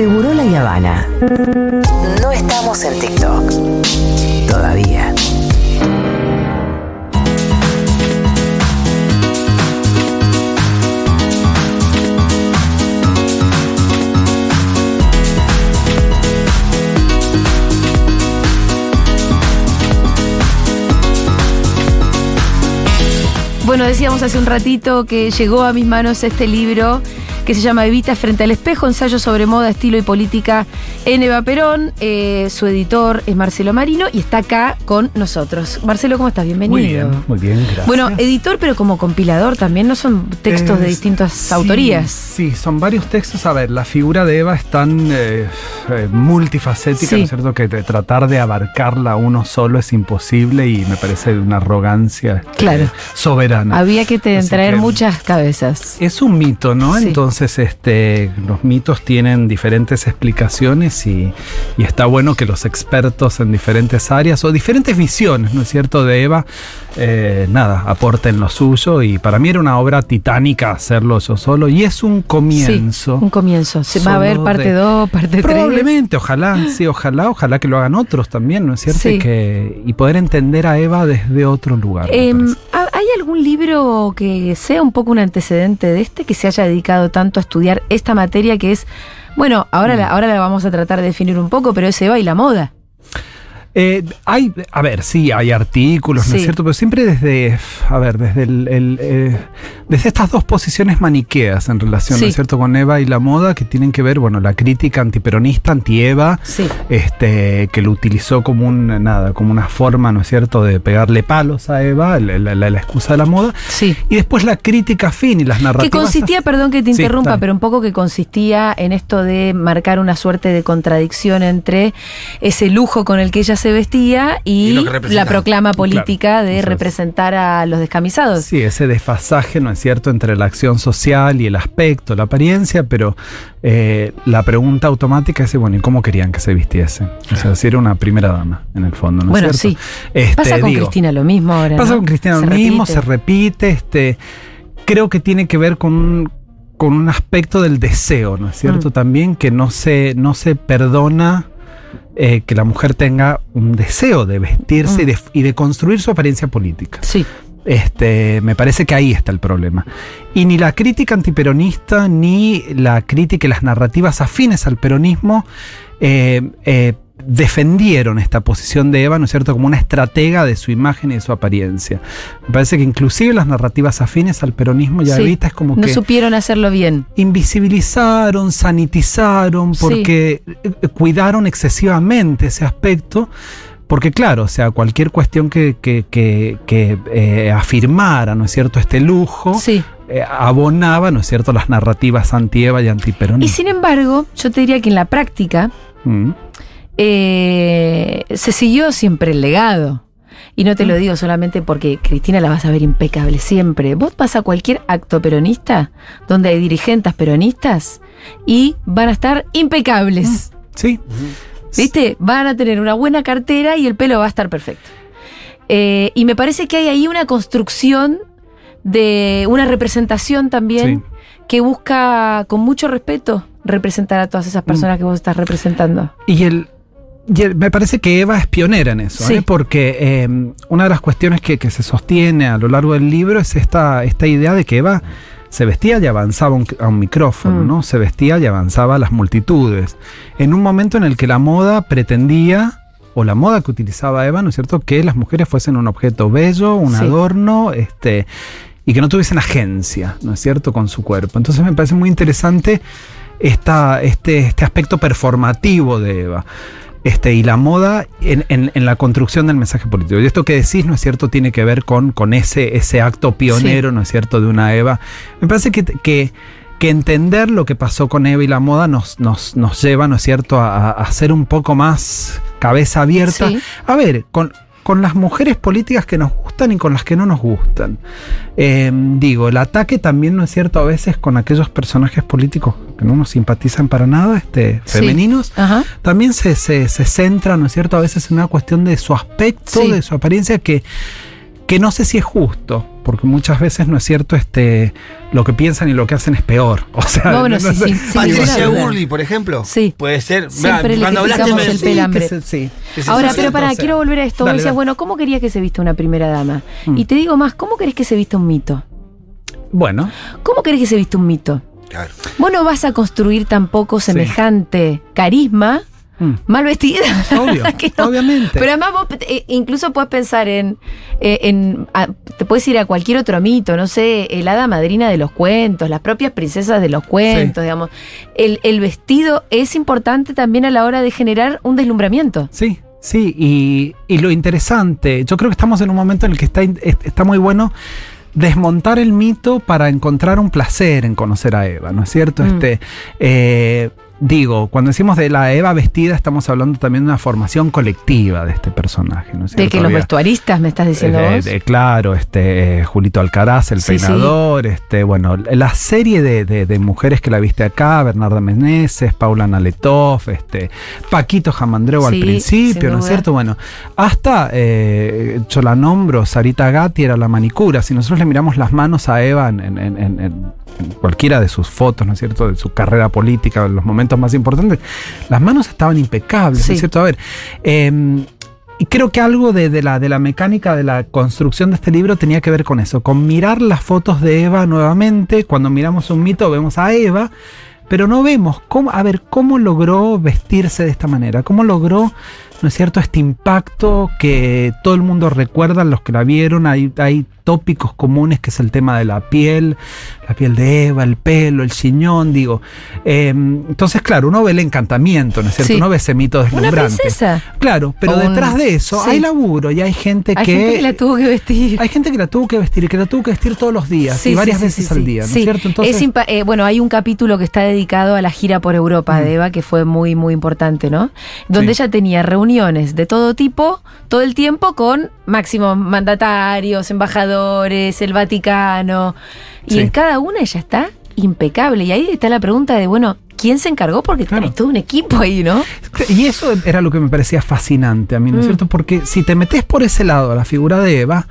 Seguro la Habana. No estamos en TikTok. Todavía. Bueno, decíamos hace un ratito que llegó a mis manos este libro que se llama Evita frente al espejo, ensayo sobre moda, estilo y política en Eva Perón. Eh, su editor es Marcelo Marino y está acá con nosotros. Marcelo, ¿cómo estás? Bienvenido. Muy bien, muy bien, gracias. Bueno, editor, pero como compilador también, ¿no son textos de Eh, distintas sí, autorías? Sí, son varios textos. A ver, la figura de Eva es tan eh, eh, multifacética, Sí. ¿no es cierto? Que de tratar de abarcarla uno solo es imposible y me parece una arrogancia este, soberana. Había que te- traer que- muchas cabezas. Es un mito, ¿no? Sí. Entonces, este, los mitos tienen diferentes explicaciones y, y está bueno que los expertos en diferentes áreas o diferentes visiones, ¿no es cierto?, de Eva, eh, nada, aporten lo suyo y para mí era una obra titánica hacerlo yo solo y es un comienzo. Sí, un comienzo. Se va a haber parte de- 2, parte 3. Probablemente, ojalá, sí, ojalá, ojalá que lo hagan otros también, ¿no es cierto? Sí. Y, que, y poder entender a Eva desde otro lugar. Em, parece. ¿ha- ¿Hay algún libro que sea un poco un antecedente de este, que se haya dedicado tanto a estudiar esta materia que es, bueno, ahora, Mm. la, ahora la vamos a tratar de definir un poco, pero es Eva y la moda? Eh, hay, a ver, sí, hay artículos, ¿no es cierto? Pero siempre desde, a ver, desde el, el, eh, desde estas dos posiciones maniqueas en relación, ¿no es cierto?, con Eva y la moda, que tienen que ver, bueno, la crítica antiperonista, anti-Eva, Sí. este, que lo utilizó como un, nada, como una forma, ¿no es cierto?, de pegarle palos a Eva, la, la- la- la excusa de la moda. Sí. Y después la crítica fin y las Que narrativas. consistía, perdón que te interrumpa, pero un poco que consistía en esto de marcar una suerte de contradicción entre ese lujo con el que ella se vestía y, que la proclama política de representar a los descamisados. Sí, ese desfasaje, ¿no es cierto?, entre la acción social y el aspecto, la apariencia, pero eh, la pregunta automática es, bueno, ¿y cómo querían que se vistiese? O sea, si era una primera dama, en el fondo, ¿no Bueno, es cierto? sí. Este, Pasa con digo, Cristina lo mismo ahora. Pasa ¿no? con Cristina Se lo mismo, se repite, este, creo que tiene que ver con un, con un aspecto del deseo, ¿no es cierto? Mm. También que no se, no se perdona eh, que la mujer tenga un deseo de vestirse Mm. y, de, y de construir su apariencia política. Sí. Este, me parece que ahí está el problema. Y ni la crítica antiperonista, ni la crítica y las narrativas afines al peronismo eh, eh, defendieron esta posición de Eva, ¿no es cierto?, como una estratega de su imagen y de su apariencia. Me parece que inclusive las narrativas afines al peronismo ya Sí. ahorita es como No que supieron hacerlo bien. invisibilizaron, sanitizaron, porque eh, cuidaron excesivamente ese aspecto. Porque claro, o sea, cualquier cuestión que, que, que- que, eh, afirmara, ¿no es cierto?, este lujo, Sí. eh, abonaba, ¿no es cierto?, las narrativas anti-Eva y Y antiperonistas. sin embargo, yo te diría que en la práctica Mm. eh, se siguió siempre el legado. Y no te Mm. lo digo solamente porque Cristina la vas a ver impecable siempre. Vos vas a cualquier acto peronista donde hay dirigentes peronistas y van a estar impecables. Sí. ¿Viste? Van a tener una buena cartera y el pelo va a estar perfecto. Eh, y me parece que hay ahí una construcción de una representación también que busca con mucho respeto representar a todas esas personas que vos estás representando. Y el, y el- me parece que Eva es pionera en eso, Sí. ¿eh? porque eh, una de las cuestiones que, que se sostiene a lo largo del libro es esta, esta idea de que Eva se vestía y avanzaba un- a un micrófono, Mm. ¿no? Se vestía y avanzaba a las multitudes. En un momento en el que la moda pretendía, o la moda que utilizaba Eva, ¿no es cierto?, que las mujeres fuesen un objeto bello, un Sí. adorno, este, y que no tuviesen agencia, ¿no es cierto?, con su cuerpo. Entonces me parece muy interesante esta, este, este aspecto performativo de Eva. Este, y la moda en, en- en la construcción del mensaje político. Y esto que decís, ¿no es cierto?, tiene que ver con, con ese, ese acto pionero, ¿no es cierto?, de una Eva. Me parece que, que, que entender lo que pasó con Eva y la moda nos, nos, nos lleva, ¿no es cierto?, a, a- a ser un poco más cabeza abierta. Sí. A ver, con, con las mujeres políticas que nos gustan y con las que no nos gustan. Eh, digo, el ataque también, ¿no es cierto?, a veces con aquellos personajes políticos que no nos simpatizan para nada, este, femeninos, también se, se, se centra, ¿no es cierto?, a veces en una cuestión de su aspecto, Sí. de su apariencia, que, que no sé si es justo. Porque muchas veces no es cierto este lo que piensan y lo que hacen es peor. O sea, No, bueno, no sí, sé. sí, sí, Patricia. Burley, por ejemplo. Sí. Puede ser. Siempre le cuando hablaste criticamos me- el pelambre. se- sí. Ahora, pero para, o sea, quiero volver a esto. Vos dale, decías, dale. bueno, ¿cómo querías que se vista una primera dama? Mm. Y te digo más, ¿cómo querés que se vista un mito? Bueno, ¿Cómo querés que se vista un mito? Claro. Vos no vas a construir tampoco semejante carisma mm, mal vestida. obvio, no. obviamente. Pero además vos eh, incluso puedes pensar en, eh, en a- te puedes ir a cualquier otro mito, no sé, el hada madrina de los cuentos, las propias princesas de los cuentos, digamos. El, el vestido es importante también a la hora de generar un deslumbramiento. Sí, sí, y, y lo interesante, yo creo que estamos en un momento en el que está, está muy bueno desmontar el mito para encontrar un placer en conocer a Eva, ¿no es cierto? Mm. Este, eh, digo, cuando decimos de la Eva vestida, estamos hablando también de una formación colectiva de este personaje, ¿no es De que los vestuaristas, me estás diciendo eh, vos. de- claro, este, eh, Julito Alcaraz, el Sí, sí. peinador, este, bueno, la serie de, de- de mujeres que la viste acá, Bernarda Meneses, Paula Naletov, este, Paquito Jamandreu al principio, ¿no es cierto? Bueno, hasta, eh, yo la nombro, Sarita Gatti era la manicura. Si nosotros le miramos las manos a Eva en, en- en- en- en cualquiera de sus fotos, ¿no es cierto? De su carrera política, en los momentos más importantes, las manos estaban impecables, ¿no es cierto? A ver, eh, y creo que algo de, de la, de la mecánica de la construcción de este libro tenía que ver con eso, con mirar las fotos de Eva nuevamente. Cuando miramos un mito vemos a Eva, pero no vemos cómo, a ver, cómo logró vestirse de esta manera, cómo logró, ¿no es cierto?, este impacto que todo el mundo recuerda, los que la vieron, hay, hay tópicos comunes que es el tema de la piel, la piel de Eva, el pelo, el chiñón, digo. Eh, entonces, claro, uno ve el encantamiento, ¿no es cierto? Sí. Uno ve ese mito Una deslumbrante. princesa. Claro, pero O detrás de eso sí. hay laburo y hay gente Hay que. gente que la tuvo que vestir. hay gente que la tuvo que vestir y que la tuvo que vestir todos los días Sí, y varias veces al día, ¿no es cierto? Entonces, Es eh, bueno, hay un capítulo que está dedicado a la gira por Europa Mm. de Eva, que fue muy, muy importante, ¿no? Donde ella tenía reuniones de todo tipo, todo el tiempo con máximos mandatarios, embajadores, el Vaticano. Y Sí. en cada una ella está impecable. Y ahí está la pregunta de, bueno, ¿quién se encargó? Porque Claro. tenés todo un equipo ahí, ¿no? Y eso era lo que me parecía fascinante a mí, ¿no es Mm. cierto? Porque si te metes por ese lado a la figura de Eva,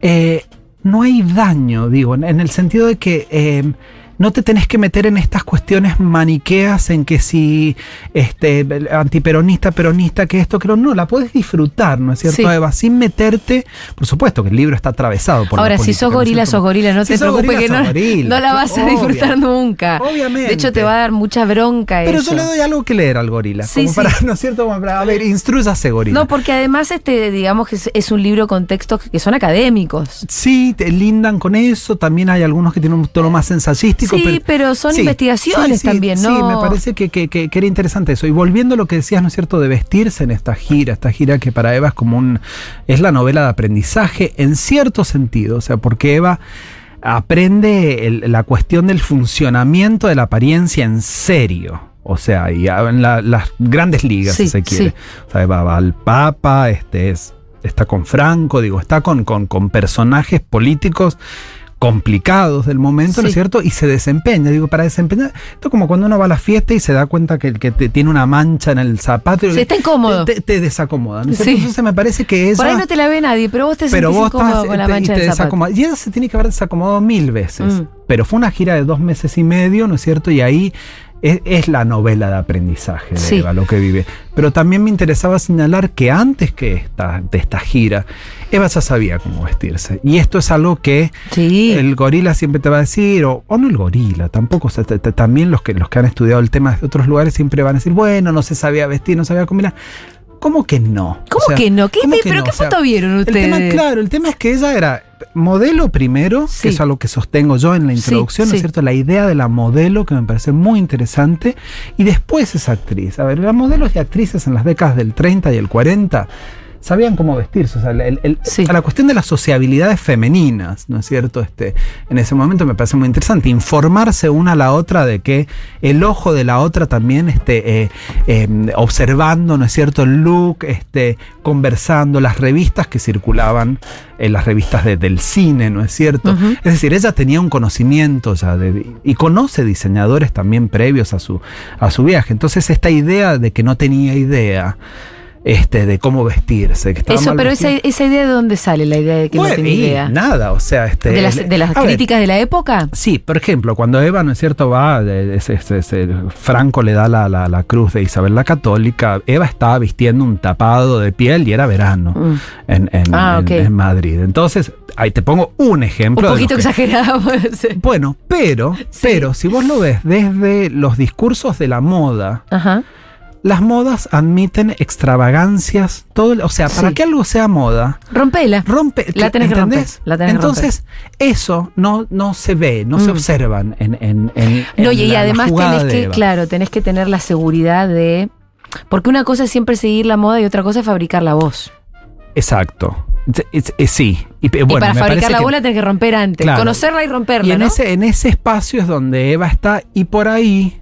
eh, no hay daño, digo, en, en el sentido de que eh, no te tenés que meter en estas cuestiones maniqueas en que si este antiperonista, peronista, que esto, que no, la puedes disfrutar, ¿no es cierto, Sí. Eva? Sin meterte, por supuesto que el libro está atravesado por la Ahora, si política, sos ¿no es gorila, sos gorila, no Si te sos preocupes gorila, que sos no, gorila. no la vas a disfrutar nunca. Obviamente. De hecho, te va a dar mucha bronca Pero eso. yo le doy algo que leer al gorila. Sí, como sí. para, ¿no es cierto? Como para, a ver, instruyase gorila. No, porque además, este, digamos que es, es un libro con textos que, que son académicos. Sí, te lindan con eso. También hay algunos que tienen un tono más ensayístico. Sí, pero son Sí, investigaciones sí, también, ¿no? Sí, me parece que, que- que- que era interesante eso. Y volviendo a lo que decías, ¿no es cierto?, de vestirse en esta gira, esta gira que para Eva es como un. es la novela de aprendizaje en cierto sentido. O sea, porque Eva aprende el- la cuestión del funcionamiento de la apariencia en serio. O sea, y en la- las grandes ligas, Sí, si se quiere. sí. O sea, va, va al Papa, este es, está con Franco, digo, está con, con, con personajes políticos complicados del momento, ¿no es cierto? Y se desempeña, digo, para desempeñar. Esto es como cuando uno va a la fiesta y se da cuenta que, que te- tiene una mancha en el zapato. y Sí, está incómodo. Te, te desacomoda, ¿no? Sí. Entonces me parece que ella... Por ahí no te la ve nadie, pero vos te pero sentís vos incómodo estás con la te- mancha y te zapato. desacomoda. Y ella se tiene que haber desacomodado mil veces. Mm. Pero fue una gira de dos meses y medio, ¿no es cierto? Y ahí es, es la novela de aprendizaje de Sí. Eva, lo que vive. Pero también me interesaba señalar que antes que esta, de esta gira, Eva ya sabía cómo vestirse. Y esto es algo que Sí. el gorila siempre te va a decir, o, o no el gorila, tampoco, o sea, te- te- también los que, los que han estudiado el tema de otros lugares siempre van a decir, bueno, no se sabía vestir, no sabía combinar. ¿Cómo que no? ¿Cómo O sea, que no? ¿Qué, ¿cómo que ¿Pero no? qué O sea, foto vieron el ustedes? tema, claro, el tema es que ella era modelo primero, Sí. que es algo que sostengo yo en la Sí, introducción, ¿no sí. es cierto? La idea de la modelo que me parece muy interesante, y después es actriz. A ver, las modelos y actrices en las décadas del 30 y el 40 sabían cómo vestirse, o sea, el- el- Sí. a la cuestión de las sociabilidades femeninas, ¿no es cierto? Este, en ese momento me parece muy interesante informarse una a la otra de que el ojo de la otra también esté eh, eh, observando, ¿no es cierto? El look, este, conversando, las revistas que circulaban, en las revistas de- del cine, ¿no es cierto? Es decir, ella tenía un conocimiento ya de, y conoce diseñadores también previos a su, a su viaje. Entonces esta idea de que no tenía idea este, de cómo vestirse. Que Eso, pero esa, esa idea de dónde sale, la idea de que Bueno, no tiene y idea. nada, o sea, este. ¿De las, de ver, críticas de la época? Sí, por ejemplo, cuando Eva, ¿no es cierto?, va, de- Franco le da la, la- la cruz de Isabel la Católica, Eva estaba vistiendo un tapado de piel y era verano Mm. en, en- Ah, en- Madrid. Entonces, ahí te pongo un ejemplo. Un de poquito que- exagerado. Bueno, pero, Sí. pero, si vos lo ves desde los discursos de la moda, Ajá. Las modas admiten extravagancias, todo, o sea, para Sí. que algo sea moda, Rompela. rompe. La tenés que romper, ¿entendés? la tenés que Entonces, eso no, no se ve, no se Mm. observan en, en, en- No, en y, y la- la además tenés que, Eva. claro, tenés que tener la seguridad de. Porque una cosa es siempre seguir la moda y otra cosa es fabricar la voz. Exacto. Es- es- es- sí. Y, para fabricar la que- voz la tenés que romper antes. Claro. Conocerla y romperla. Y en, ¿no? ese, en ese espacio es donde Eva está, y por ahí,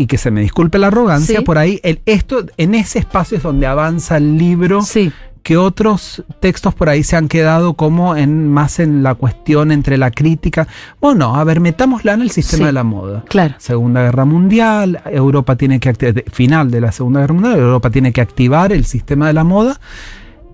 y que se me disculpe la arrogancia, Sí. por ahí, el, esto, en ese espacio es donde avanza el libro, Sí. que otros textos por ahí se han quedado como en más en la cuestión entre la crítica. Bueno, a ver, metámosla en el sistema Sí. de la moda. Claro. Segunda Guerra Mundial, Europa tiene que final de la Segunda Guerra Mundial, Europa tiene que activar el sistema de la moda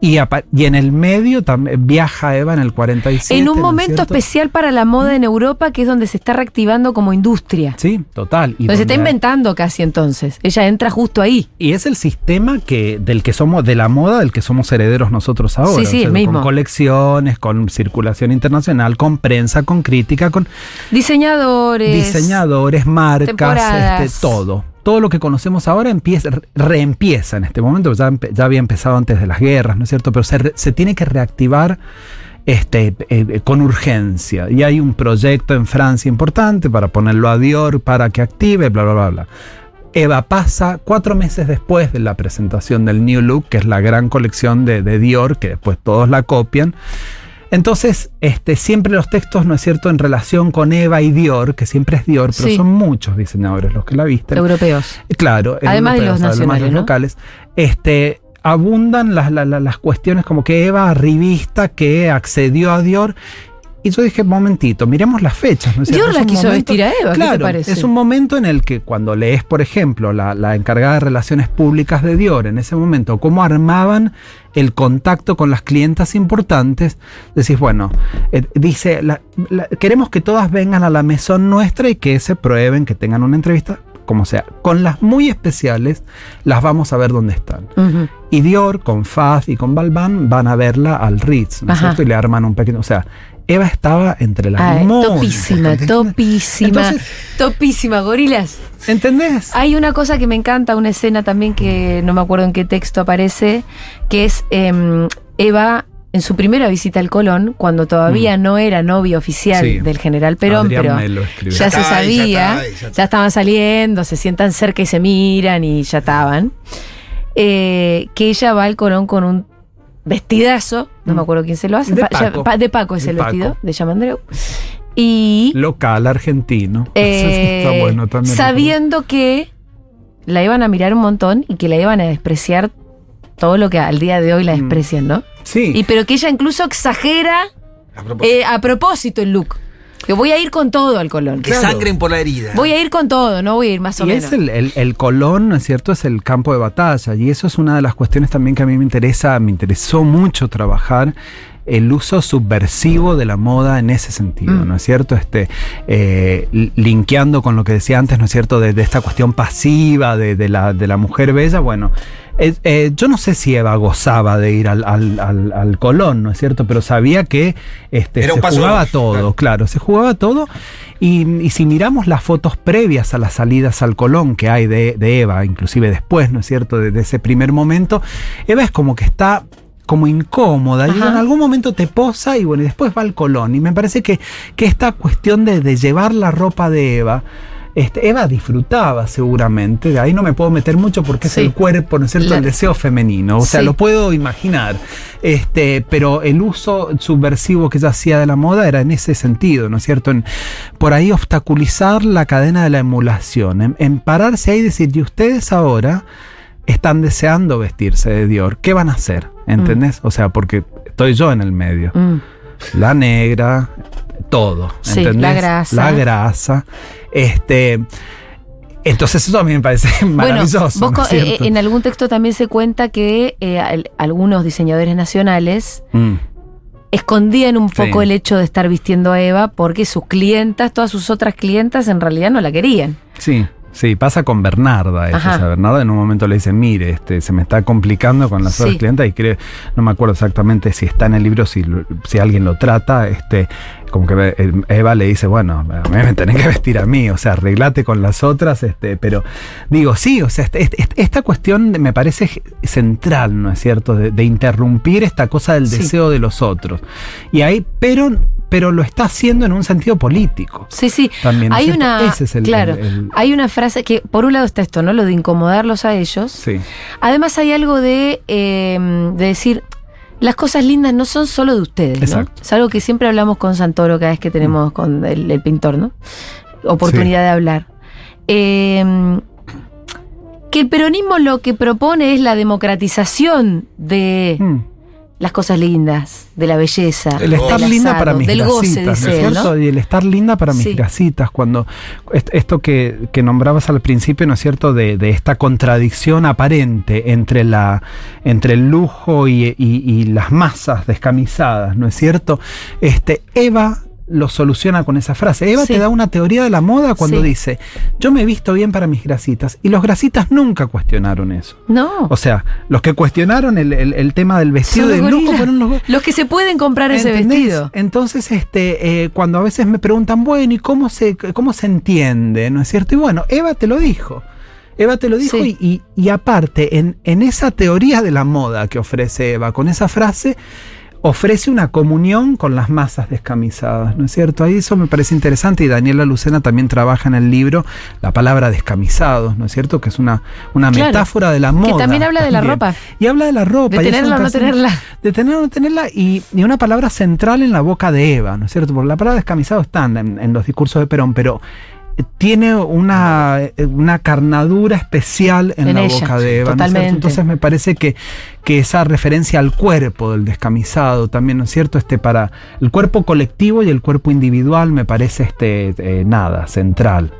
y, y en el medio también viaja Eva en el 47. En un ¿no es momento especial para la moda en Europa, que es donde se está reactivando como industria. Sí, total. Y, Donde se está inventando casi entonces. Ella entra justo ahí. y es el sistema que del que somos, de la moda del que somos herederos nosotros ahora. Sí, sí, el mismo. Con colecciones, con circulación internacional, con prensa, con crítica, con Diseñadores. diseñadores, marcas, este, todo. Todo lo que conocemos ahora empieza, re- reempieza en este momento, ya, había empezado antes de las guerras, ¿no es cierto? Pero se, tiene que reactivar este, eh, eh, con urgencia. Y hay un proyecto en Francia importante para ponerlo a Dior para que active, bla, bla, bla, bla. Eva pasa cuatro meses después de la presentación del New Look, que es la gran colección de Dior, que después todos la copian. Entonces, este, siempre los textos, ¿no es cierto?, en relación con Eva y Dior, que siempre es Dior, pero Sí. son muchos diseñadores los que la visten. Europeos. Claro, Además de los además nacionales, los ¿no? locales. Este, abundan las, las- las- las cuestiones como que Eva, revista que accedió a Dior. Y yo dije, momentito, miremos las fechas. ¿no es Dior cierto? la quiso vestir a Eva, ¿qué te claro, parece? Es un momento en el que cuando lees, por ejemplo, la, la encargada de relaciones públicas de Dior, en ese momento, cómo armaban el contacto con las clientas importantes, decís, bueno, eh, dice, la- la- queremos que todas vengan a la mesón nuestra y que se prueben, que tengan una entrevista, como sea. Con las muy especiales, las vamos a ver dónde están. Y Dior, con Faz y con Balban, van a verla al Ritz, ¿no es cierto? Y le arman un pequeño. O sea, Eva estaba entre las Ay, muy topísima, topísima. Entonces- topísima, gorilas. ¿Entendés? Hay una cosa que me encanta, una escena también que no me acuerdo en qué texto aparece, que es em, Eva en su primera visita al Colón, cuando todavía no era novia oficial Mm. Sí. del general Perón, Adrián pero ya se ya sabía, está ya estaban saliendo, se sientan cerca y se miran y ya estaban, eh, que ella va al Colón con un vestidazo, no me acuerdo quién se lo hace, Mm. De Paco. Pa- de Paco es De el Paco. vestido, de Yamandreu, y Local argentino. eh, Está bueno también. sabiendo que la iban a mirar un montón y que la iban a despreciar todo lo que al día de hoy la Mm. desprecian, ¿no? Sí. Y pero que ella incluso exagera A propósito. eh, a propósito el look. Que voy a ir con todo al Colón. que claro. sangren por la herida. Voy a ir con todo, no voy a ir más o Y menos. es el, el- el Colón, ¿no es cierto? Es el campo de batalla. Y eso es una de las cuestiones también que a mí me interesa, me interesó mucho trabajar. El uso subversivo de la moda en ese sentido, Mm. ¿no es cierto? Este, eh, li- linkeando con lo que decía antes, ¿no es cierto? De, de esta cuestión pasiva de, de la, de la mujer bella. Bueno, eh, eh, yo no sé si Eva gozaba de ir al, al- al- al Colón, ¿no es cierto? Pero sabía que este, Era un se paso jugaba todo, claro. claro, se jugaba todo. Y, y si miramos las fotos previas a las salidas al Colón que hay de, de Eva, inclusive después, ¿no es cierto?, de, de ese primer momento, Eva es como que está como incómoda, y en algún momento te posa y bueno, y después va al Colón. Y me parece que, que esta cuestión de, de llevar la ropa de Eva, este, Eva disfrutaba seguramente, de ahí no me puedo meter mucho porque Sí. es el cuerpo, ¿no es cierto?, La- el deseo femenino, o sea, Sí. lo puedo imaginar, este, pero el uso subversivo que ella hacía de la moda era en ese sentido, ¿no es cierto?, en, por ahí obstaculizar la cadena de la emulación, en, en pararse ahí y decir, y ustedes ahora están deseando vestirse de Dior, ¿qué van a hacer? ¿Entendés? O sea, porque estoy yo en el medio Mm. la negra, todo. Sí, ¿entendés? la grasa. La grasa. Este. Entonces eso a mí me parece maravilloso. Eh, en algún texto también se cuenta que eh, al- algunos diseñadores nacionales Mm, escondían un poco Sí. el hecho de estar vistiendo a Eva porque sus clientas, todas sus otras clientas en realidad no la querían. sí, sí, pasa con Bernarda. Eso. O sea, Bernarda en un momento le dice, mire, este, se me está complicando con las Sí. otras clientas y creo, no me acuerdo exactamente si está en el libro, si, alguien lo trata, este, como que eh, Eva le dice, bueno, a mí me tenés que vestir a mí, o sea, arreglate con las otras, este, pero digo, sí, o sea, este- este- esta cuestión me parece central, ¿no es cierto? De, de interrumpir esta cosa del Sí. deseo de los otros. Y ahí, pero, pero lo está haciendo en un sentido político. Sí, sí. También, ¿no es hay cierto? una, Ese es el- claro, el- el- hay una frase que por un lado está esto, ¿no? Lo de incomodarlos a ellos. Sí. Además hay algo de, eh, de decir, las cosas lindas no son solo de ustedes. Exacto. Es algo que siempre hablamos con Santoro cada vez que tenemos con el, el pintor, ¿no? Oportunidad de hablar. Eh, que el peronismo lo que propone es la democratización de Mm. Las cosas lindas, de la belleza. El estar del linda asado, para mis goce, grasitas, ¿no es cierto? ¿no? Y el estar linda para mis Sí. grasitas, cuando est- esto que, que nombrabas al principio, ¿no es cierto? De, de esta contradicción aparente entre la entre el lujo y, y- y las masas descamisadas, ¿no es cierto? Este, Eva lo soluciona con esa frase. Eva Sí. te da una teoría de la moda cuando Sí. dice, yo me he visto bien para mis grasitas. Y los grasitas nunca cuestionaron eso. No. O sea, los que cuestionaron el, el- el tema del vestido de lujo fueron los, Los que se pueden comprar ese vestido. Entonces, este, eh, cuando a veces me preguntan, bueno, ¿y cómo se, cómo se entiende? ¿No es cierto? Y bueno, Eva te lo dijo. Eva te lo dijo Sí. y, y- y aparte, en, en esa teoría de la moda que ofrece Eva, con esa frase, ofrece una comunión con las masas descamisadas, ¿no es cierto? Ahí eso me parece interesante y Daniela Lucena también trabaja en el libro la palabra descamisados, ¿no es cierto? Que es una, una Claro. metáfora de la moda. Que también habla de la ropa. Y habla de la ropa. De tenerla o no tenerla. de tenerla o no tenerla y, y una palabra central en la boca de Eva, ¿no es cierto? Porque la palabra descamisado está en, en los discursos de Perón, pero tiene una, una carnadura especial en, En la ella, boca de Eva. ¿no. Entonces me parece que, que esa referencia al cuerpo del descamisado también, ¿no es cierto? Este para el cuerpo colectivo y el cuerpo individual me parece este eh, nada, central.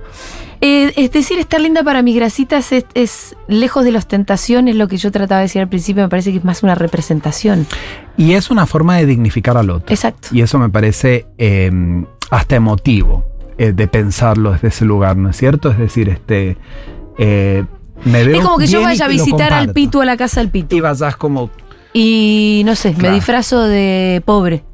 Eh, es decir, estar linda para mis grasitas es, es lejos de la ostentación, es lo que yo trataba de decir al principio, me parece que es más una representación. Y es una forma de dignificar al otro. Exacto. Y eso me parece eh, hasta emotivo eh, de pensarlo desde ese lugar, ¿no es cierto? Es decir, este eh, me veo Es como que yo vaya a visitar al. Pitu a la casa del Pitu. y vayas como Y no sé, me disfrazo de pobre.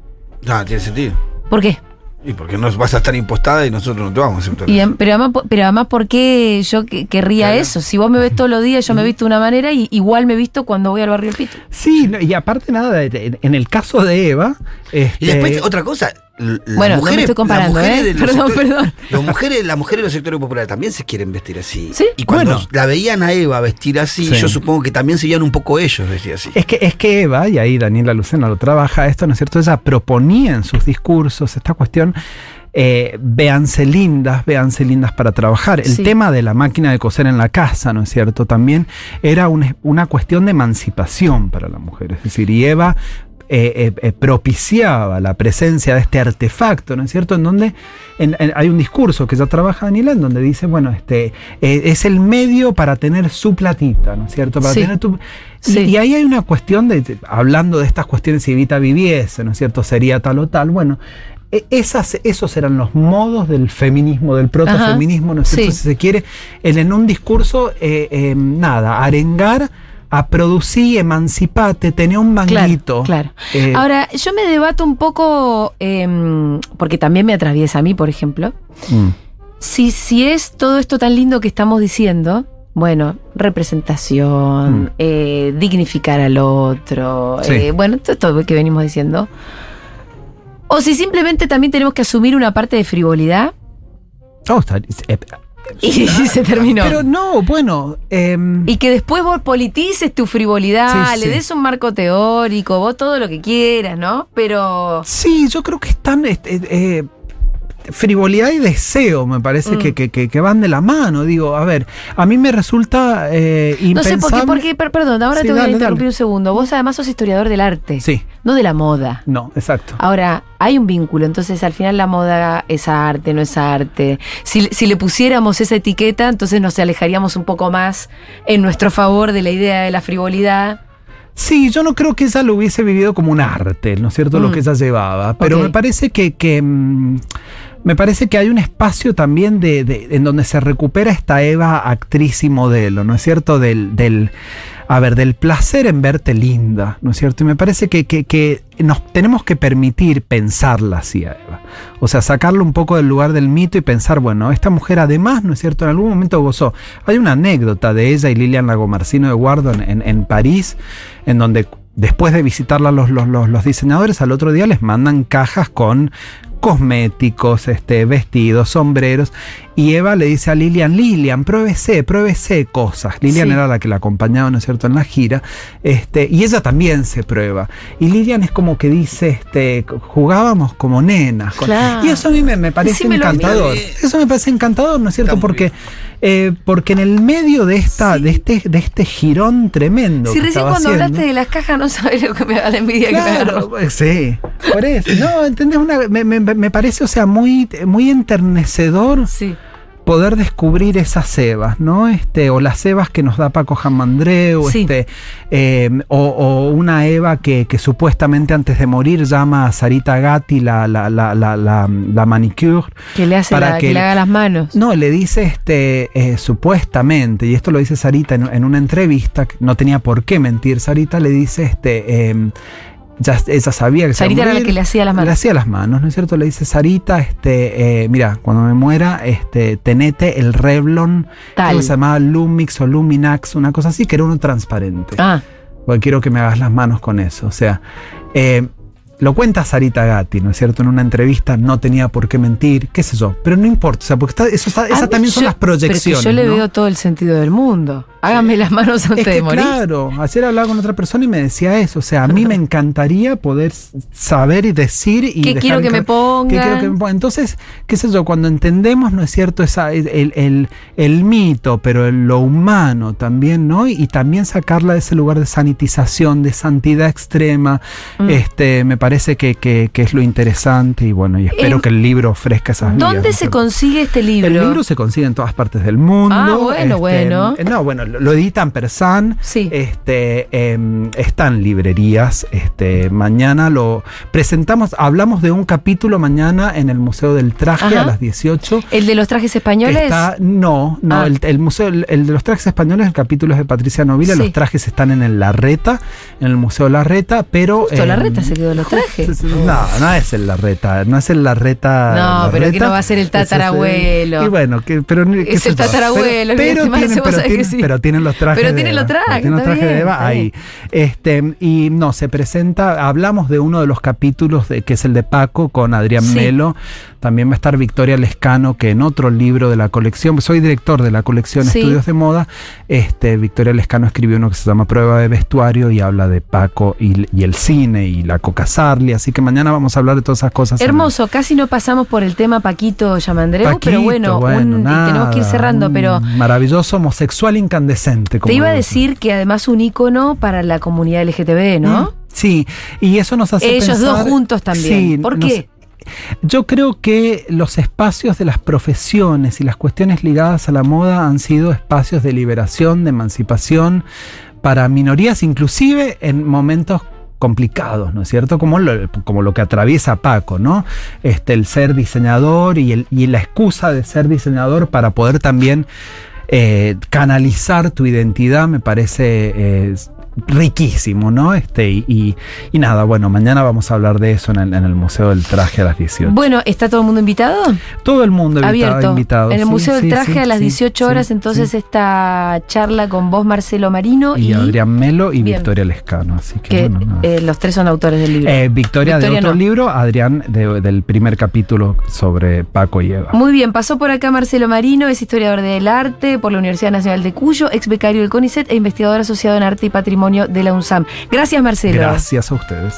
Ah, tiene sentido. ¿Por qué? Y porque no vas a estar impostada y nosotros no te vamos a aceptar. Y, am- pero, además, pero además, ¿por qué yo que- querría Claro. eso? Si vos me ves todos los días, yo me visto de una manera y igual me visto cuando voy al barrio del Pitu. sí, no, y aparte nada, en el caso de Eva, este, Y después, otra cosa. Las Bueno, no me mujeres- estoy comparando, las mujeres ¿eh? los Perdón, sectores- perdón. Las mujeres, las mujeres de los sectores populares también se quieren vestir así. Sí. Y cuando Bueno. la veían a Eva vestir así, Sí. yo supongo que también se veían un poco ellos vestir así. Es que, es que Eva, y ahí Daniela Lucena lo trabaja esto, ¿no es cierto? Ella proponía en sus discursos esta cuestión, eh, véanse lindas, véanse lindas para trabajar. El Sí. tema de la máquina de coser en la casa, ¿no es cierto? También era un- una cuestión de emancipación para la mujer. Es decir, y Eva eh, eh, eh, propiciaba la presencia de este artefacto, ¿no es cierto? En donde en- en- hay un discurso que ya trabaja Daniela, en donde dice, bueno, este eh, es el medio para tener su platita, ¿no es cierto? Para Sí. tener tu... Y, Sí. y ahí hay una cuestión de, hablando de estas cuestiones, si Evita viviese, ¿no es cierto? Sería tal o tal. Bueno, e- esas, esos eran los modos del feminismo, del protofeminismo, ¿no es cierto? Sí. Si se quiere, en, en un discurso, eh, eh, nada, arengar a producir, emancipate, tenía un manguito. Claro. Eh, Ahora, yo me debato un poco, em, porque también me atraviesa a mí, por ejemplo, mm, si, si es todo esto tan lindo que estamos diciendo, bueno, representación, Mm. eh, dignificar al otro, Sí. eh, bueno, todo esto que venimos diciendo. O si simplemente también tenemos que asumir una parte de frivolidad oh, está- y se terminó. Pero no, bueno. em, y que después vos politices tu frivolidad, Sí, le sí. des un marco teórico, vos todo lo que quieras, ¿no? Pero... Sí, yo creo que están. este, eh, frivolidad y deseo, me parece Mm. que, que- que- van de la mano. Digo, a ver, a mí me resulta eh, No sé por qué, impensable- porque, per- perdón, ahora Sí, te voy dale, a interrumpir dale. un segundo. Vos además sos historiador del arte, Sí, no de la moda. no, exacto. Ahora, hay un vínculo, entonces al final la moda es arte, no es arte. Si, si le pusiéramos esa etiqueta, entonces nos alejaríamos un poco más en nuestro favor de la idea de la frivolidad. Sí, yo no creo que ella lo hubiese vivido como un arte, ¿no es cierto? Lo Mm. que ella llevaba. Pero me parece que, que, mm, me parece que hay un espacio también de, en donde se recupera esta Eva actriz y modelo, ¿no es cierto? Del, del, a ver, del placer en verte linda, ¿no es cierto? Y me parece que, que- que nos tenemos que permitir pensarla así a Eva. O sea, sacarlo un poco del lugar del mito y pensar, bueno, esta mujer además, ¿no es cierto? En algún momento gozó. Hay una anécdota de ella y Lilian Lagomarcino de Guardo en, en- en París, en donde después de visitarla los, los, los- los diseñadores, al otro día les mandan cajas con cosméticos, este, vestidos, sombreros. Y Eva le dice a Lilian, Lilian, pruébese, pruébese cosas. Lilian Sí. era la que la acompañaba, ¿no es cierto?, en la gira. Este, y ella también se prueba. Y Lilian es como que dice, este, jugábamos como nenas. con-. Y eso a mí me, me parece encantador. Eso me parece encantador, ¿no es cierto? Porque, bien. Eh, porque en el medio de esta, de este, de este girón tremendo. Si que recién cuando haciendo- hablaste de las cajas no sabes lo que me da la envidia que me Claro, pues, sí, por eso. No, ¿entendés? Una- me, me- me parece, o sea, muy, muy enternecedor Sí. Poder descubrir esas Evas, ¿no? Este, o las Evas que nos da Paco Jamandreu, Sí. este, eh, o, o una Eva que, que supuestamente antes de morir llama a Sarita Gatti la, la, la, la, manicure. Que le hace Para que que le haga las manos. No, le dice este eh, supuestamente, y esto lo dice Sarita en, en una entrevista, que no tenía por qué mentir Sarita, le dice este eh, ya ella sabía que se Sarita era la que le hacía las Le manos. hacía las manos, ¿no es cierto? Le dice Sarita, este, eh, mira, cuando me muera, este, tenete el Revlon, Tal. que se llamaba Lumix o Luminax, una cosa así, que era uno transparente. Ah, Porque quiero que me hagas las manos con eso. O sea, eh, lo cuenta Sarita Gatti, ¿no es cierto? En una entrevista no tenía por qué mentir, qué sé yo. Pero no importa, o sea, porque está, eso está- esas también son las proyecciones. Pero que yo le ¿no? veo todo el sentido del mundo. Hágame las manos antes Es que de morir. claro, ayer hablaba con otra persona y me decía eso. O sea, a mí me encantaría poder saber y decir y ¿Qué dejar quiero que me pongan? ¿Qué quiero que me pongan? Entonces, qué sé yo, cuando entendemos, ¿no es cierto? Esa, el, el- el mito, pero el- lo humano también, ¿no? Y, y también sacarla de ese lugar de sanitización, de santidad extrema, Mm. este, me parece que, que- que es lo interesante y bueno, y espero Em, que el libro ofrezca esas vías, ¿no ¿Dónde se consigue este libro? El libro se consigue en todas partes del mundo. Ah, bueno, bueno. eh, No, bueno, lo, editan Persan. Sí. Este, em, está en librerías. Este, mañana lo presentamos, hablamos de un capítulo mañana en el Museo del Traje Ajá. a las 18. ¿El de los trajes españoles? Está- no, no, Ah. el, el museo, el, el de los trajes españoles, el capítulo es de Patricia Novila, Sí. los trajes están en el Larreta, en el Museo Larreta, pero. Justo em, Larreta se quedó los trajes. no, no es el Larreta, no es el Larreta. No, pero que no va a ser el es tatarabuelo. y bueno, que, pero qué Es el tatarabuelo, Pero, pero tienen, pero, tienen, sí. pero tienen los trajes. Pero tienen los trajes, Tienen los está trajes de bien, Eva ahí. Este, y no, se presenta, hablamos de uno de los capítulos de, que es el de Paco con Adrián Sí. Melo. También va a estar Victoria Lescano, que en otro libro de la colección, soy director de la colección Sí. Estudios de Moda. Este, Victoria Lescano escribió uno que se llama Prueba de Vestuario y habla de Paco y, y el cine y la Coca Así que mañana vamos a hablar de todas esas cosas. Hermoso, casi no pasamos por el tema Paquito Yamandreu, pero bueno, un- tenemos que ir cerrando, pero Maravilloso homosexual incandescente. como te iba a decir que además un ícono para la comunidad LGTB, ¿no? Mm, Sí, y eso nos hace Ellos pensar- dos juntos también. Sí, ¿Por nos- qué? Yo creo que los espacios de las profesiones y las cuestiones ligadas a la moda han sido espacios de liberación, de emancipación para minorías, inclusive en momentos complicados, ¿no es cierto? Como lo, como lo que atraviesa Paco, ¿no? Este, el ser diseñador y, el, y la excusa de ser diseñador para poder también eh, canalizar tu identidad me parece eh, riquísimo, ¿no? Este, y, y- y nada, bueno, mañana vamos a hablar de eso en el, en el Museo del Traje a las 18. Bueno, ¿está todo el mundo invitado? Todo el mundo invitado. Abierto. invitado, en el sí, Museo del Traje sí, a las sí, 18 sí, horas, entonces esta charla con vos, Marcelo Marino, y, Y, Adrián Melo y Bien. Victoria Lescano. Así que, que bueno, eh, los tres son autores del libro. Eh, Victoria, Victoria de otro no. libro, Adrián de- del primer capítulo sobre Paco y Eva. Muy bien, pasó por acá Marcelo Marino, es historiador del arte por la Universidad Nacional de Cuyo, ex becario del CONICET e investigador asociado en arte y patrimonio de. Gracias, Marcelo. Gracias a ustedes.